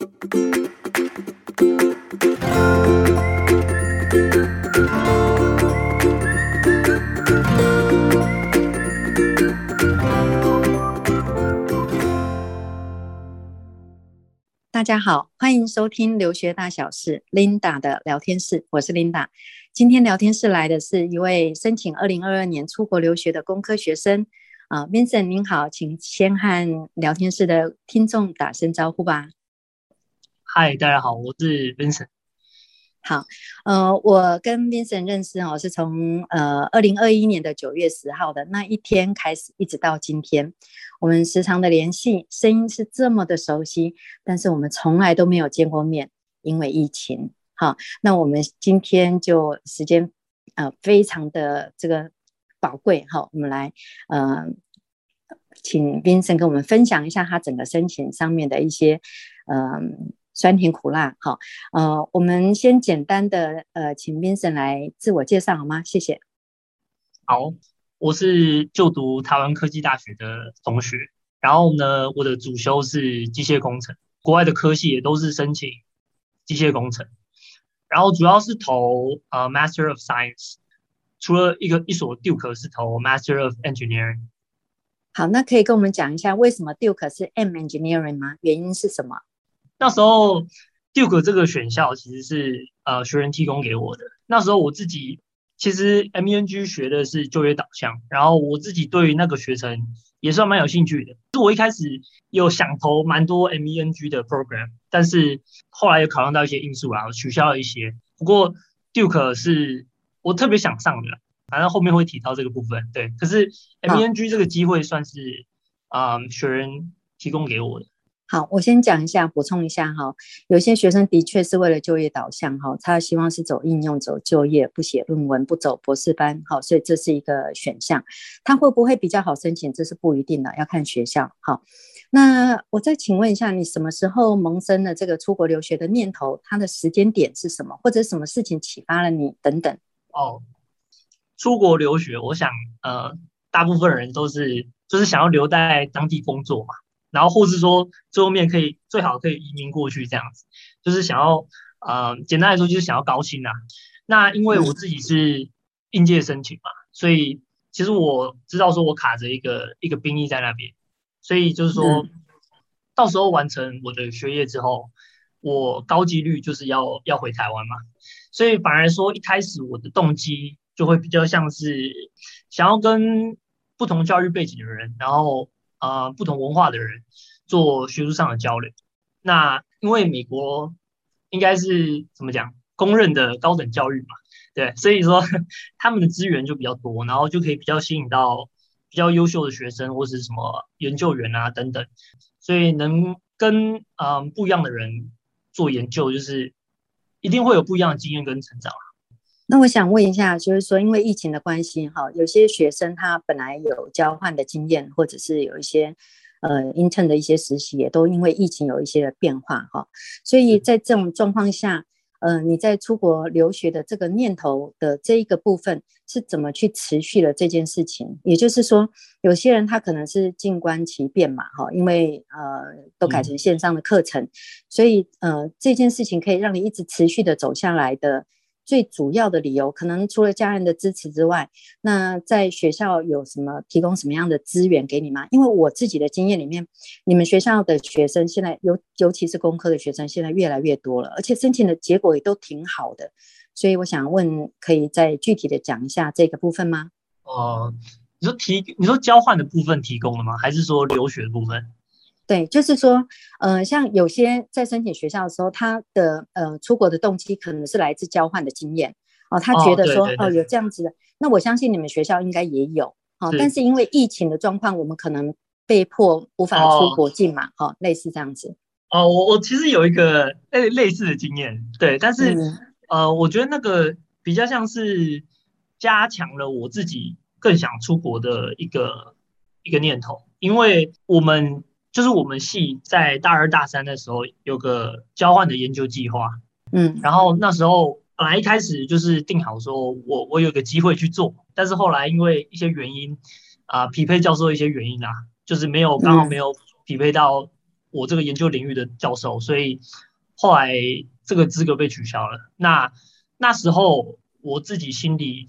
大家好，欢迎收听留学大小事 Linda 的聊天室，我是 Linda。今天聊天室来的是一位申请二零二二年出国留学的工科学生啊，Vincent 您好，请先和聊天室的听众打声招呼吧。嗨，大家好，我是 Vincent。好，呃，我跟 Vincent 认识哦，是从呃二零二一年的九月十号的那一天开始，一直到今天，我们时常的联系，声音是这么的熟悉，但是我们从来都没有见过面，因为疫情。好，那我们今天就时间呃非常的这个宝贵，好，我们来呃请 Vincent 跟我们分享一下他整个申请上面的一些嗯。呃酸甜苦辣，好，呃，我们先简单的呃，请 Vincent 来自我介绍好吗？谢谢。好，我是就读台湾科技大学的同学，然后呢，我的主修是机械工程，国外的科系也都是申请机械工程，然后主要是投呃 Master of Science，除了一个一所 Duke 是投 Master of Engineering。好，那可以跟我们讲一下为什么 Duke 是 M Engineering 吗？原因是什么？那时候，Duke 这个选校其实是呃学人提供给我的。那时候我自己其实 MENG 学的是就业导向，然后我自己对于那个学程也算蛮有兴趣的。就我一开始有想投蛮多 MENG 的 program，但是后来又考量到一些因素啊，我取消了一些。不过 Duke 是我特别想上的，反正后面会提到这个部分。对，可是 MENG 这个机会算是啊、呃、学人提供给我的。好，我先讲一下，补充一下哈。有些学生的确是为了就业导向哈，他希望是走应用、走就业，不写论文、不走博士班，好，所以这是一个选项。他会不会比较好申请？这是不一定的，要看学校。好，那我再请问一下，你什么时候萌生了这个出国留学的念头？他的时间点是什么？或者什么事情启发了你？等等。哦，出国留学，我想呃，大部分人都是就是想要留在当地工作嘛。然后，或是说最后面可以最好可以移民过去这样子，就是想要，呃，简单来说就是想要高薪啊。那因为我自己是应届申请嘛，所以其实我知道说我卡着一个一个兵役在那边，所以就是说，到时候完成我的学业之后，我高几率就是要要回台湾嘛。所以反而说一开始我的动机就会比较像是想要跟不同教育背景的人，然后。啊、不同文化的人做学术上的交流。那因为美国应该是怎么讲，公认的高等教育嘛，对，所以说他们的资源就比较多，然后就可以比较吸引到比较优秀的学生或是什么研究员啊等等，所以能跟嗯、不一样的人做研究，就是一定会有不一样的经验跟成长。那我想问一下，就是说，因为疫情的关系，哈，有些学生他本来有交换的经验，或者是有一些呃 intern 的一些实习，也都因为疫情有一些的变化，哈。所以在这种状况下，呃，你在出国留学的这个念头的这一个部分是怎么去持续了这件事情？也就是说，有些人他可能是静观其变嘛，哈，因为呃都改成线上的课程，嗯、所以呃这件事情可以让你一直持续的走下来的。最主要的理由，可能除了家人的支持之外，那在学校有什么提供什么样的资源给你吗？因为我自己的经验里面，你们学校的学生现在尤尤其是工科的学生，现在越来越多了，而且申请的结果也都挺好的，所以我想问，可以再具体的讲一下这个部分吗？哦、呃，你说提，你说交换的部分提供了吗？还是说留学的部分？对，就是说，呃，像有些在申请学校的时候，他的呃出国的动机可能是来自交换的经验。哦，他觉得说哦，有这样子的，那我相信你们学校应该也有。哦，但是。因为疫情的状况，我们可能被迫无法出国境嘛，哦，哦，类似这样子。哦，我我其实有一个类类似的经验，对，但是、嗯、呃，我觉得那个比较像是加强了我自己更想出国的一个一个念头，因为我们。就是我们系在大二大三的时候有个交换的研究计划，嗯，然后那时候本来一开始就是定好说我我有个机会去做，但是后来因为一些原因啊，匹配教授一些原因啊，就是没有刚好没有匹配到我这个研究领域的教授，所以后来这个资格被取消了。那那时候我自己心里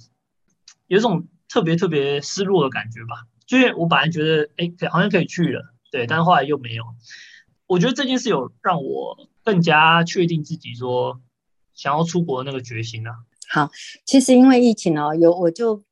有一种特别特别失落的感觉吧，就是我本来觉得哎，可好像可以去了，对，但是后来又没有。我觉得这件事有让我更加确定自己说想要出国的那个决心啊。好，其实因为疫情哦，有我就。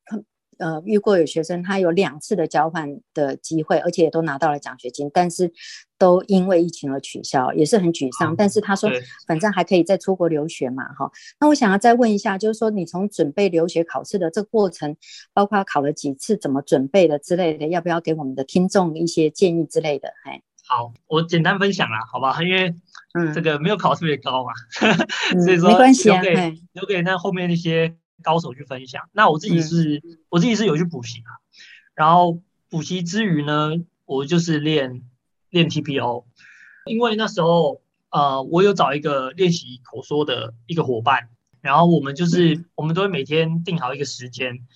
呃，遇过有学生，他有两次的交换的机会，而且也都拿到了奖学金，但是都因为疫情而取消，也是很沮丧。嗯、但是他说，反正还可以再出国留学嘛，哈。那我想要再问一下，就是说你从准备留学考试的这个过程，包括考了几次，怎么准备的之类的，要不要给我们的听众一些建议之类的？嘿，好，我简单分享啦，好吧？因为嗯，这个没有考特别高嘛，嗯、所以说没关系啊，留给留给那后面那些。高手去分享，那我自己是，嗯、我自己是有去补习啊，然后补习之余呢，我就是练练 TPO，因为那时候呃，我有找一个练习口说的一个伙伴，然后我们就是、嗯、我们都会每天定好一个时间，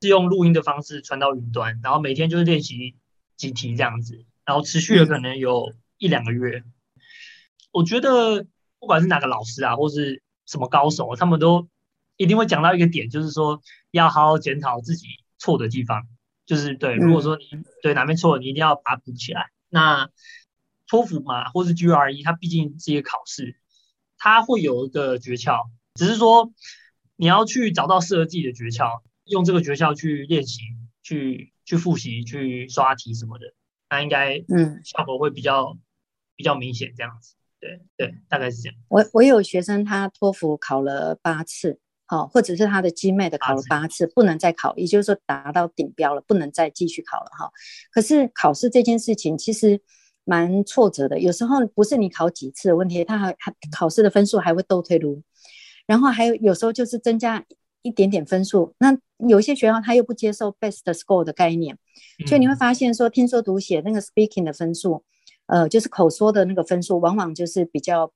是用录音的方式传到云端，然后每天就是练习几题这样子，然后持续了可能有一两个月。嗯、我觉得不管是哪个老师啊，或是什么高手，他们都。一定会讲到一个点，就是说要好好检讨自己错的地方，就是对。如果说你对哪边错了，你一定要把它补起来。那托福嘛，或是 GRE，它毕竟是一个考试，它会有一个诀窍，只是说你要去找到适合自己的诀窍，用这个诀窍去练习、去去复习、去刷题什么的，那应该嗯效果会比较、嗯、比较明显这样子。对对，大概是这样。我我有学生他托福考了八次。好，或者是他的 GMAT 考了八次，不能再考，也就是说达到顶标了，不能再继续考了哈。可是考试这件事情其实蛮挫折的，有时候不是你考几次的问题，他还还考试的分数还会倒退路，然后还有有时候就是增加一点点分数，那有一些学校他又不接受 best score 的概念，所以你会发现说，听说读写那个 speaking 的分数，呃，就是口说的那个分数，往往就是比较。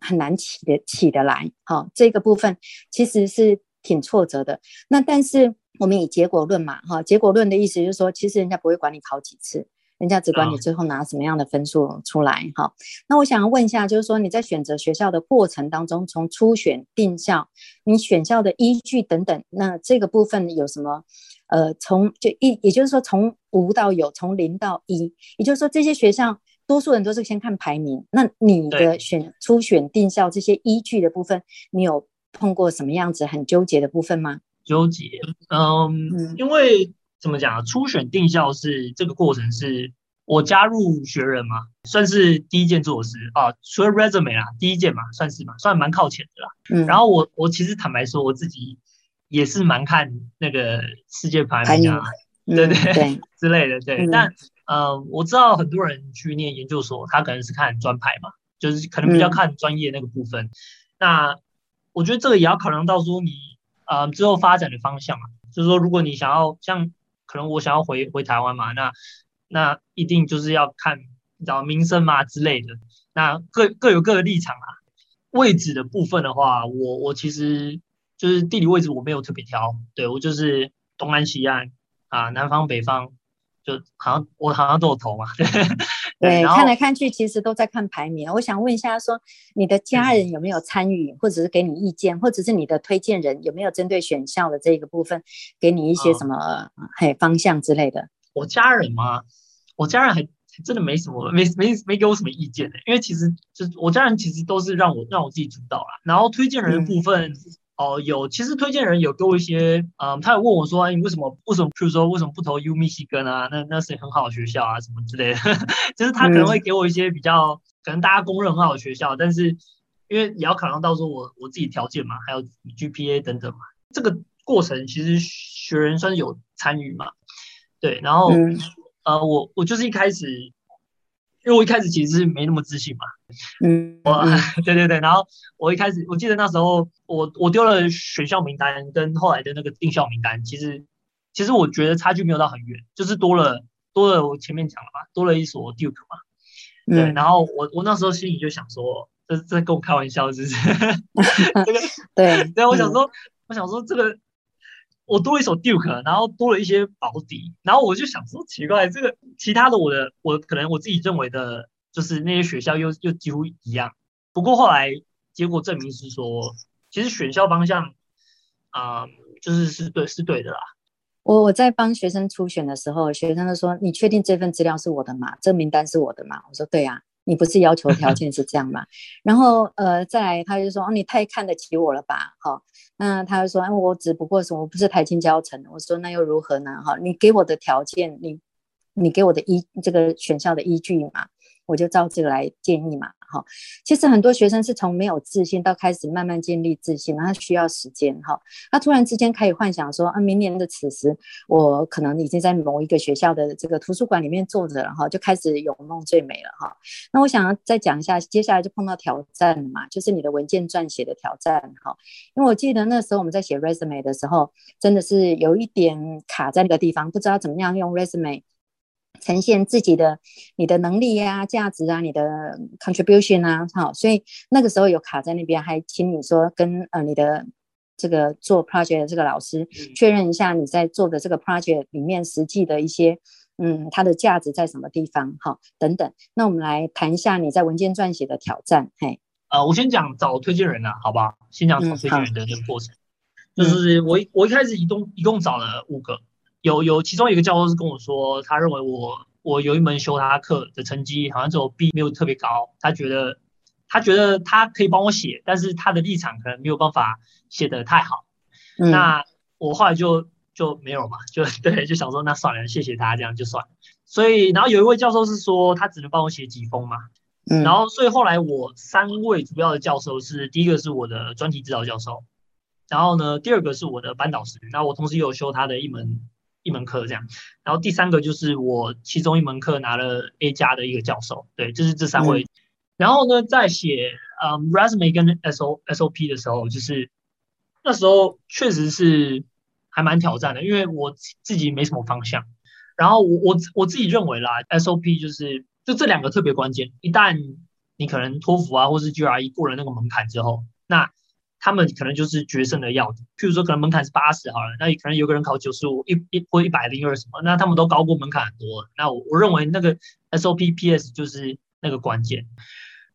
很难起得起得来，好、哦，这个部分其实是挺挫折的。那但是我们以结果论嘛，哈、结果论的意思就是说，其实人家不会管你考几次，人家只管你最后拿什么样的分数出来，哈、那我想要问一下，就是说你在选择学校的过程当中，从初选定校，你选校的依据等等，那这个部分有什么？呃，从就一，也就是说从无到有，从零到一，也就是说这些学校。多数人都是先看排名，那你的选初选定校这些依据的部分，你有碰过什么样子很纠结的部分吗？纠结，嗯，嗯因为怎么讲啊？初选定校是这个过程，是我加入学人嘛，算是第一件做的事啊，除了 resume 啦，第一件嘛，算是嘛，算蛮靠前的啦。嗯，然后我我其实坦白说，我自己也是蛮看那个世界排名啊，名对对 之类的，对，嗯、但。呃，我知道很多人去念研究所，他可能是看专排嘛，就是可能比较看专业那个部分。嗯、那我觉得这个也要考量到说你呃之后发展的方向嘛，就是说如果你想要像可能我想要回回台湾嘛，那那一定就是要看你知道名声嘛之类的。那各各有各的立场啊。位置的部分的话，我我其实就是地理位置我没有特别挑，对，我就是东岸西岸啊，南方北方。就好像我好像都有投嘛，对，看来看去其实都在看排名。我想问一下，说你的家人有没有参与，嗯、或者是给你意见，或者是你的推荐人有没有针对选校的这个部分给你一些什么嘿、嗯、方向之类的？我家人嘛，我家人还真的没什么，没没没给我什么意见的，因为其实就是我家人其实都是让我让我自己主导啦。然后推荐人的部分。嗯哦，有，其实推荐人有给我一些，嗯，他有问我说，你为什么，为什么，譬如说，为什么不投 U 密西根啊？那那是很好的学校啊，什么之类的。就是他可能会给我一些比较，可能大家公认很好的学校，但是因为也要考量到说我我自己条件嘛，还有 GPA 等等嘛，这个过程其实学人算是有参与嘛，对，然后，呃，我我就是一开始。因为我一开始其实是没那么自信嘛，嗯，我 对对对，然后我一开始我记得那时候我我丢了选校名单跟后来的那个定校名单，其实其实我觉得差距没有到很远，就是多了多了我前面讲了嘛，多了一所 Duke 嘛，对，嗯、然后我我那时候心里就想说，这这跟我开玩笑是不是？这个对对，我想说、嗯、我想说这个。我多了一首 Duke，然后多了一些保底，然后我就想说奇怪，这个其他的我的我可能我自己认为的就是那些学校又又几乎一样。不过后来结果证明是说，其实选校方向啊、就是是对是对的啦。我我在帮学生初选的时候，学生就说：“你确定这份资料是我的吗？这名单是我的吗？”我说：“对呀、啊，你不是要求条件 是这样吗？”然后呃，再来他就说：“哦，你太看得起我了吧？”好，那他就说：“哎，我只不过是我不是台清交成的。”我说：“那又如何呢？哈，你给我的条件，你你给我的依这个选校的依据嘛，我就照这个来建议嘛。”哈，其实很多学生是从没有自信到开始慢慢建立自信，然后需要时间哈。他突然之间可以幻想说啊，明年的此时，我可能已经在某一个学校的这个图书馆里面坐着了哈，就开始有梦最美了哈。那我想要再讲一下，接下来就碰到挑战了嘛，就是你的文件撰写的挑战哈。因为我记得那时候我们在写 resume 的时候，真的是有一点卡在那个地方，不知道怎么样用 resume。呈现自己的你的能力呀、啊、价值啊、你的 contribution 啊，好，所以那个时候有卡在那边，还请你说跟呃你的这个做 project 的这个老师确认一下你在做的这个 project 里面实际的一些嗯它的价值在什么地方，好，等等。那我们来谈一下你在文件撰写的挑战，嘿，呃，我先讲找推荐人啊，好不好？先讲找推荐人的这个过程，嗯、就是我我一开始一共一共找了五个。有有，其中一个教授是跟我说，他认为我我有一门修他课的成绩好像只有 B，没有特别高。他觉得他觉得他可以帮我写，但是他的立场可能没有办法写得太好。嗯、那我后来就就没有嘛，就 对，就想说那算了，谢谢他这样就算了。所以然后有一位教授是说他只能帮我写几封嘛。嗯、然后所以后来我三位主要的教授是第一个是我的专题指导教授，然后呢第二个是我的班导师，那我同时也有修他的一门。一门课这样，然后第三个就是我其中一门课拿了 A 加的一个教授，对，就是这三位。嗯、然后呢，在写嗯 resume 跟 S O S O P 的时候，就是那时候确实是还蛮挑战的，因为我自己没什么方向。然后我我我自己认为啦，S O P 就是就这两个特别关键，一旦你可能托福啊或是 G R E 过了那个门槛之后，那他们可能就是决胜的要点，譬如说可能门槛是八十好了，那可能有个人考九十五、一一或一百零二什么，那他们都高过门槛很多。那我我认为那个 SOP PS 就是那个关键。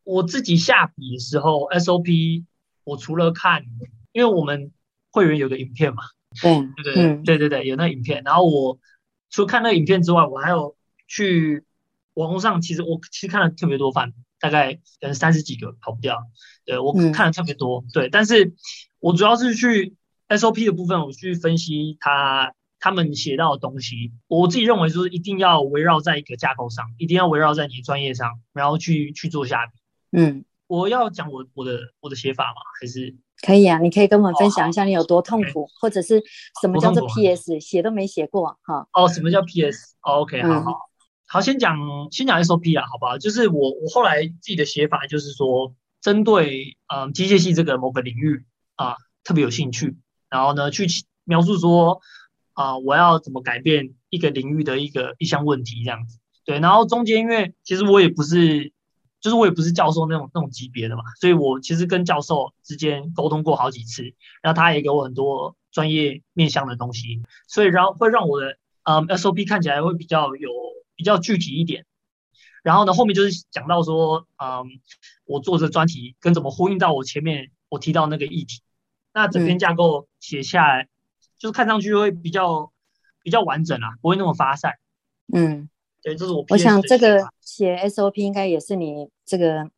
我自己下笔的时候，SOP 我除了看，因为我们会员有个影片嘛，对对对对对对，有那个影片。然后我除了看那个影片之外，我还有去网络上，其实我其实看了特别多范。大概可能三十几个跑不掉，对，我看的特别多，嗯、对，但是我主要是去 SOP 的部分，我去分析他他们写到的东西，我自己认为就是一定要围绕在一个架构上，一定要围绕在你的专业上，然后去去做下笔。嗯，我要讲我我的我的写法吗？还是可以啊？你可以跟我们分享一下你有多痛苦，哦、或者是什么叫做 PS，写都没写过哈？哦，什么叫 PS？OK，、哦、好好。好，先讲先讲 SOP 啊，好不好？就是我我后来自己的写法，就是说针对嗯机械系这个某个领域啊特别有兴趣，然后呢去描述说啊我要怎么改变一个领域的一个一项问题这样子。对，然后中间因为其实我也不是，就是我也不是教授那种那种级别的嘛，所以我其实跟教授之间沟通过好几次，然后他也给我很多专业面向的东西，所以然后会让我的嗯 SOP 看起来会比较有。比较具体一点，然后呢，后面就是讲到说，嗯，我做这专题跟怎么呼应到我前面我提到那个议题，那整篇架构写下来，嗯、就是看上去会比较比较完整啊，不会那么发散。嗯，对，这是我。我想这个写 SOP 应该也是你这个，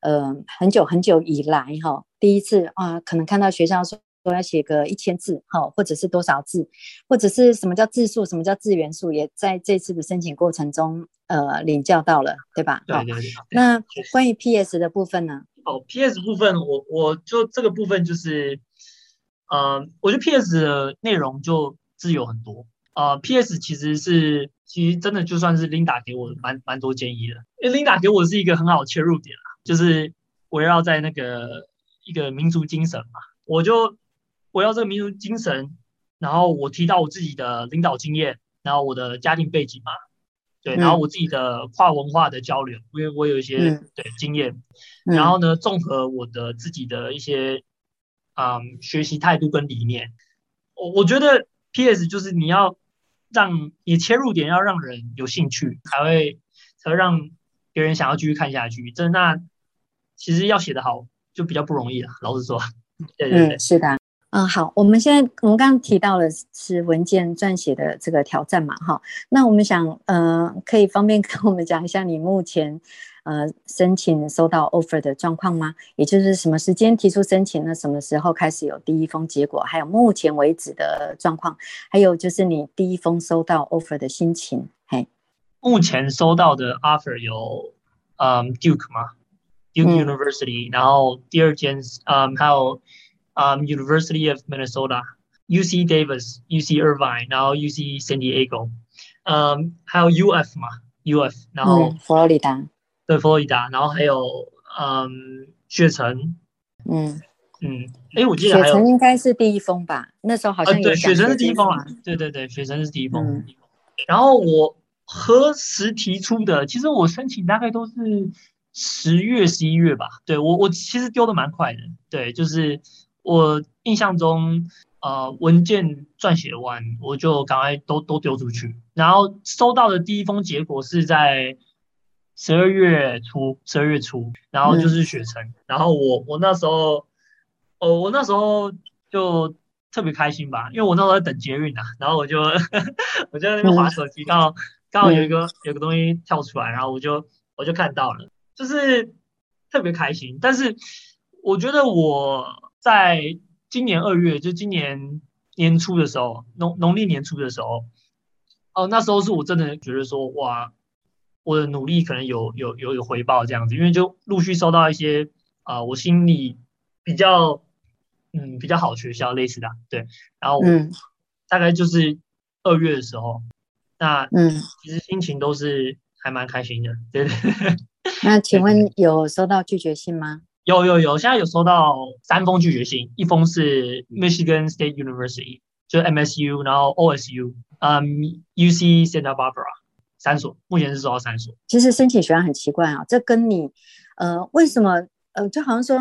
嗯、呃，很久很久以来哈，第一次啊，可能看到学校说。都要写个一千字，好，或者是多少字，或者是什么叫字数，什么叫字元素，也在这次的申请过程中，呃，领教到了，对吧？对对对。那关于 PS 的部分呢？哦，PS 部分，我我就这个部分就是，呃，我觉得 PS 的内容就自由很多。呃，PS 其实是，其实真的就算是 Linda 给我蛮蛮多建议的，因为 Linda 给我是一个很好的切入点啦，就是围绕在那个一个民族精神嘛，我就。我要这个民族精神，然后我提到我自己的领导经验，然后我的家庭背景嘛，对，然后我自己的跨文化的交流，因为我有一些、嗯、对经验，然后呢，综合我的自己的一些嗯学习态度跟理念，我我觉得 PS 就是你要让你切入点要让人有兴趣，才会才会让别人想要继续看下去。这那其实要写得好就比较不容易了，老实说。对对对，嗯，是的。嗯，好，我们现在我们刚刚提到了是文件撰写的这个挑战嘛，哈，那我们想，呃，可以方便 跟我们讲一下你目前呃申请收到 offer 的状况吗？也就是什么时间提出申请呢？什么时候开始有第一封结果？还有目前为止的状况？还有就是你第一封收到 offer 的心情？嘿，目前收到的 offer 有，嗯，Duke 嘛，Duke University，、嗯、然后第二间，嗯，还有。嗯、um,，University of Minnesota，UC Davis，UC Irvine，然后 UC San Diego，嗯、um,，还有 UF 嘛，UF，然后、嗯、佛罗里达，对，佛罗里达，然后还有嗯，雪城，嗯嗯，哎，我记得还有雪城应该是第一封吧？那时候好像对，雪城是第一封啊，对对对，雪城是第一封，嗯、然后我何时提出的？其实我申请大概都是十月、十一月吧。对我，我其实丢的蛮快的，对，就是。我印象中，呃，文件撰写完，我就赶快都都丢出去。然后收到的第一封结果是在十二月初，十二月初，然后就是雪城。嗯、然后我我那时候，哦，我那时候就特别开心吧，因为我那时候在等捷运啊。然后我就 我就在那边划手机，刚好刚好有一个有个东西跳出来，然后我就我就看到了，就是特别开心。但是我觉得我。在今年二月，就今年年初的时候，农农历年初的时候，哦，那时候是我真的觉得说，哇，我的努力可能有有有有回报这样子，因为就陆续收到一些啊、呃，我心里比较嗯比较好学校类似的，对，然后嗯，大概就是二月的时候，那嗯，其实心情都是还蛮开心的，对对。那请问有收到拒绝信吗？有有有，现在有收到三封拒绝信，一封是 Michigan State University，就是 MSU，然后 OSU，嗯，UC Santa Barbara，三所，目前是收到三所。其实申请学校很奇怪啊，这跟你，呃，为什么，呃，就好像说，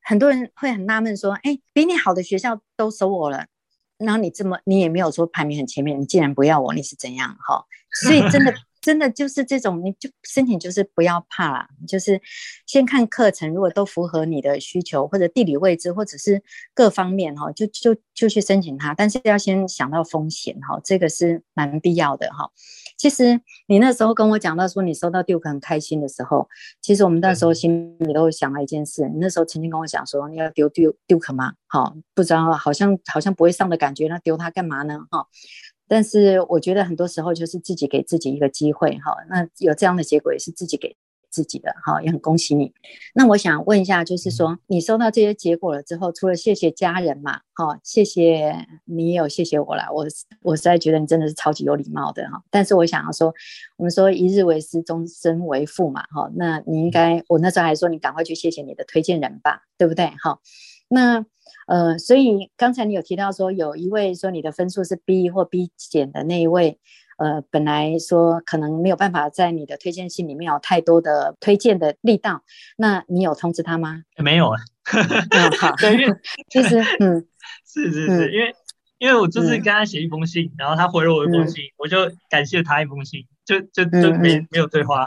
很多人会很纳闷说，哎，比你好的学校都收我了，然后你这么，你也没有说排名很前面，你竟然不要我，你是怎样？哈，所以真的。真的就是这种，你就申请就是不要怕啦，就是先看课程，如果都符合你的需求，或者地理位置，或者是各方面哈，就就就去申请它。但是要先想到风险哈，这个是蛮必要的哈。其实你那时候跟我讲到说你收到 Duke 很开心的时候，其实我们那时候心里都想了一件事。你那时候曾经跟我讲说你要丢 Duke Duke 吗？好，不知道好像好像不会上的感觉，那丢它干嘛呢？哈。但是我觉得很多时候就是自己给自己一个机会哈，那有这样的结果也是自己给自己的哈，也很恭喜你。那我想问一下，就是说你收到这些结果了之后，除了谢谢家人嘛，哈，谢谢你也有谢谢我啦，我我实在觉得你真的是超级有礼貌的哈。但是我想要说，我们说一日为师，终身为父嘛，哈，那你应该，我那时候还说你赶快去谢谢你的推荐人吧，对不对？哈，那。呃，所以刚才你有提到说，有一位说你的分数是 B 或 B 减的那一位，呃，本来说可能没有办法在你的推荐信里面有太多的推荐的力道，那你有通知他吗？没有啊。嗯，好，对，其实，嗯，是是是，嗯、因为因为我就是跟他写一封信，嗯、然后他回了我一封信，嗯、我就感谢他一封信，就就就没、嗯、没有对话。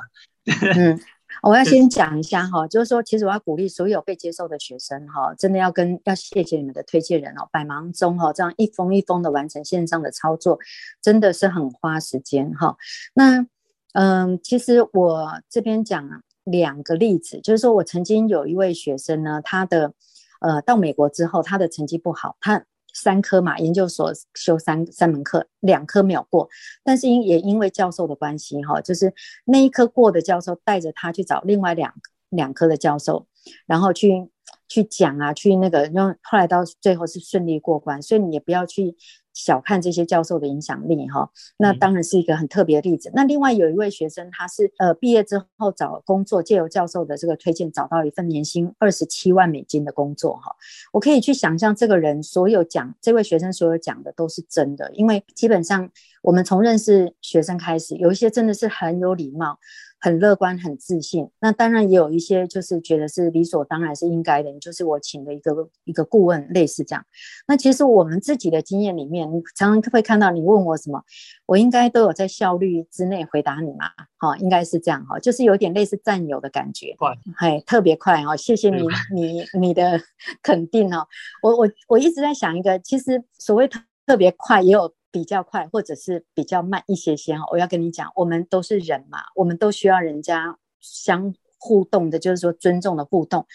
嗯。我要先讲一下哈，就是说，其实我要鼓励所有被接受的学生哈，真的要跟要谢谢你们的推荐人哦。百忙中哈，这样一封一封的完成线上的操作，真的是很花时间哈。那嗯，其实我这边讲两个例子，就是说我曾经有一位学生呢，他的呃到美国之后，他的成绩不好，他。三科嘛，研究所修三三门课，两科没有过，但是因也因为教授的关系哈，就是那一科过的教授带着他去找另外两两科的教授，然后去去讲啊，去那个，然后后来到最后是顺利过关，所以你也不要去。小看这些教授的影响力哈，那当然是一个很特别的例子。嗯、那另外有一位学生，他是呃毕业之后找工作，借由教授的这个推荐，找到一份年薪二十七万美金的工作哈。我可以去想象，这个人所有讲，这位学生所有讲的都是真的，因为基本上我们从认识学生开始，有一些真的是很有礼貌，很乐观、很自信。那当然也有一些就是觉得是理所当然、是应该的，就是我请的一个一个顾问，类似这样。那其实我们自己的经验里面，你常常会看到你问我什么，我应该都有在效率之内回答你嘛。哦，应该是这样哈，就是有点类似占有的感觉，快，嘿，特别快哦。谢谢你，你你的肯定哦。我我我一直在想一个，其实所谓特特别快，也有。比较快，或者是比较慢一些些哈。我要跟你讲，我们都是人嘛，我们都需要人家相互动的，就是说尊重的互动。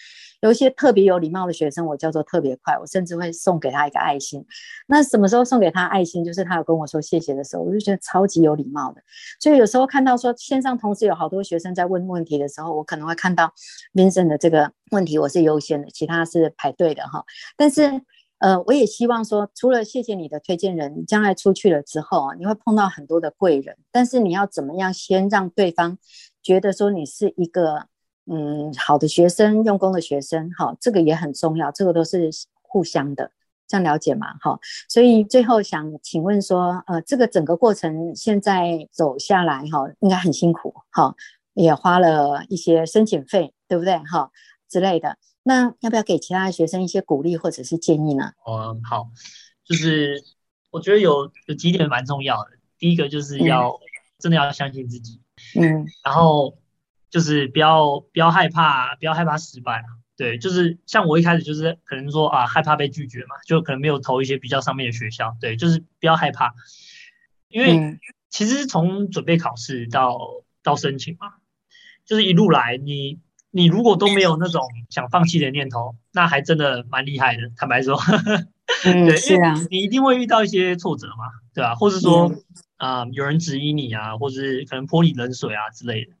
有一些特别有礼貌的学生，我叫做特别快，我甚至会送给他一个爱心。那什么时候送给他爱心？就是他有跟我说谢谢的时候，我就觉得超级有礼貌的。所以有时候看到说线上同时有好多学生在问问题的时候，我可能会看到 Vincent 的这个问题我是优先的，其他是排队的哈。但是。呃，我也希望说，除了谢谢你的推荐人，将来出去了之后啊，你会碰到很多的贵人。但是你要怎么样先让对方觉得说你是一个嗯好的学生、用功的学生？好，这个也很重要，这个都是互相的，这样了解吗？好，所以最后想请问说，呃，这个整个过程现在走下来哈，应该很辛苦哈，也花了一些申请费，对不对？哈之类的。那要不要给其他的学生一些鼓励或者是建议呢？嗯，好，就是我觉得有有几点蛮重要的。第一个就是要、嗯、真的要相信自己，嗯，然后就是不要不要害怕，不要害怕失败。对，就是像我一开始就是可能说啊，害怕被拒绝嘛，就可能没有投一些比较上面的学校。对，就是不要害怕，因为其实从准备考试到到申请嘛，就是一路来你。你如果都没有那种想放弃的念头，那还真的蛮厉害的。坦白说，嗯，对，是啊，你一定会遇到一些挫折嘛，对吧？或是说，啊、嗯呃，有人质疑你啊，或是可能泼你冷水啊之类的，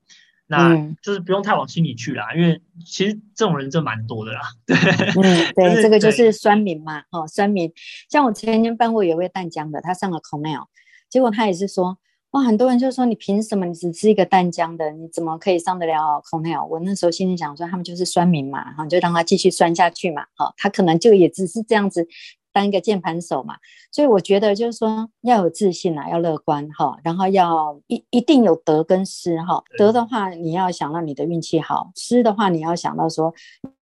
那就是不用太往心里去啦，因为其实这种人真蛮多的啦。对，嗯，对，就是、这个就是酸民嘛，哦，酸民。像我前天办过有一位淡江的，他上了 Cornell，结果他也是说。哇，很多人就说，你凭什么？你只是一个淡江的，你怎么可以上得了 Cornell？我那时候心里想说，他们就是酸民嘛，哈，就让他继续酸下去嘛，哈，他可能就也只是这样子当一个键盘手嘛。所以我觉得就是说要有自信啊，要乐观哈，然后要一一定有得跟失哈。得的话，你要想到你的运气好；失的话，你要想到说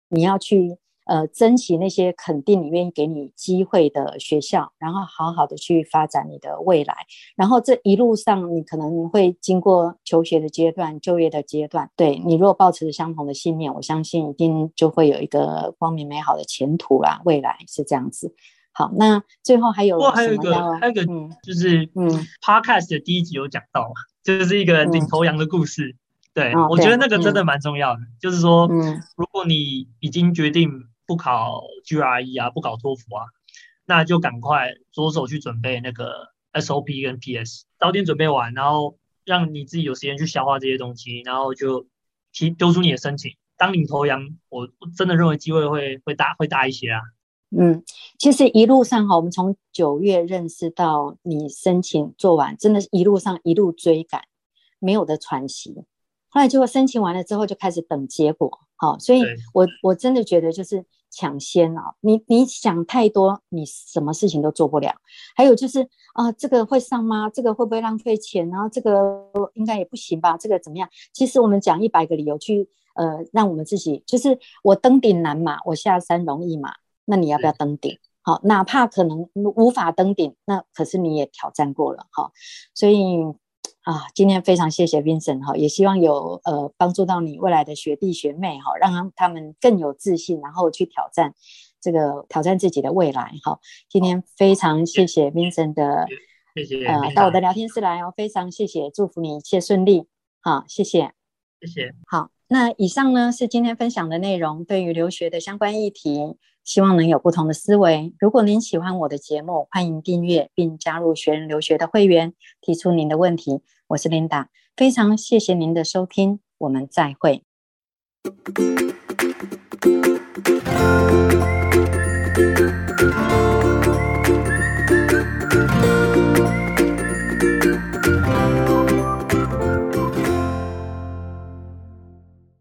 你要去。呃，珍惜那些肯定你愿意给你机会的学校，然后好好的去发展你的未来。然后这一路上，你可能会经过求学的阶段、就业的阶段。对，你如果抱持着相同的信念，我相信一定就会有一个光明美好的前途啦。未来是这样子。好，那最后还有什么？还有一个，还有一个，就是嗯，Podcast 的第一集有讲到嘛，就是一个领头羊的故事。嗯、对、哦、我觉得那个真的蛮重要的，嗯、就是说，嗯，如果你已经决定。不考 GRE 啊，不考托福啊，那就赶快着手去准备那个 SOP 跟 PS，早点准备完，然后让你自己有时间去消化这些东西，然后就提丢出你的申请，当领头羊，我真的认为机会会会大会大一些啊。嗯，其实一路上哈，我们从九月认识到你申请做完，真的是一路上一路追赶，没有的喘息。后来结果申请完了之后，就开始等结果。好，所以我我真的觉得就是。抢先啊！你你想太多，你什么事情都做不了。还有就是啊，这个会上吗？这个会不会浪费钱？然后这个应该也不行吧？这个怎么样？其实我们讲一百个理由去呃，让我们自己就是我登顶难嘛，我下山容易嘛。那你要不要登顶？好，哪怕可能无法登顶，那可是你也挑战过了哈。所以。啊，今天非常谢谢 Vincent 哈，也希望有呃帮助到你未来的学弟学妹哈，让他们更有自信，然后去挑战这个挑战自己的未来哈。今天非常谢谢 Vincent 的，谢谢呃到我的聊天室来哦，非常谢谢，祝福你一切顺利，好，谢谢，谢谢，好，那以上呢是今天分享的内容，对于留学的相关议题。希望能有不同的思维。如果您喜欢我的节目，欢迎订阅并加入学人留学的会员，提出您的问题。我是 Linda，非常谢谢您的收听，我们再会。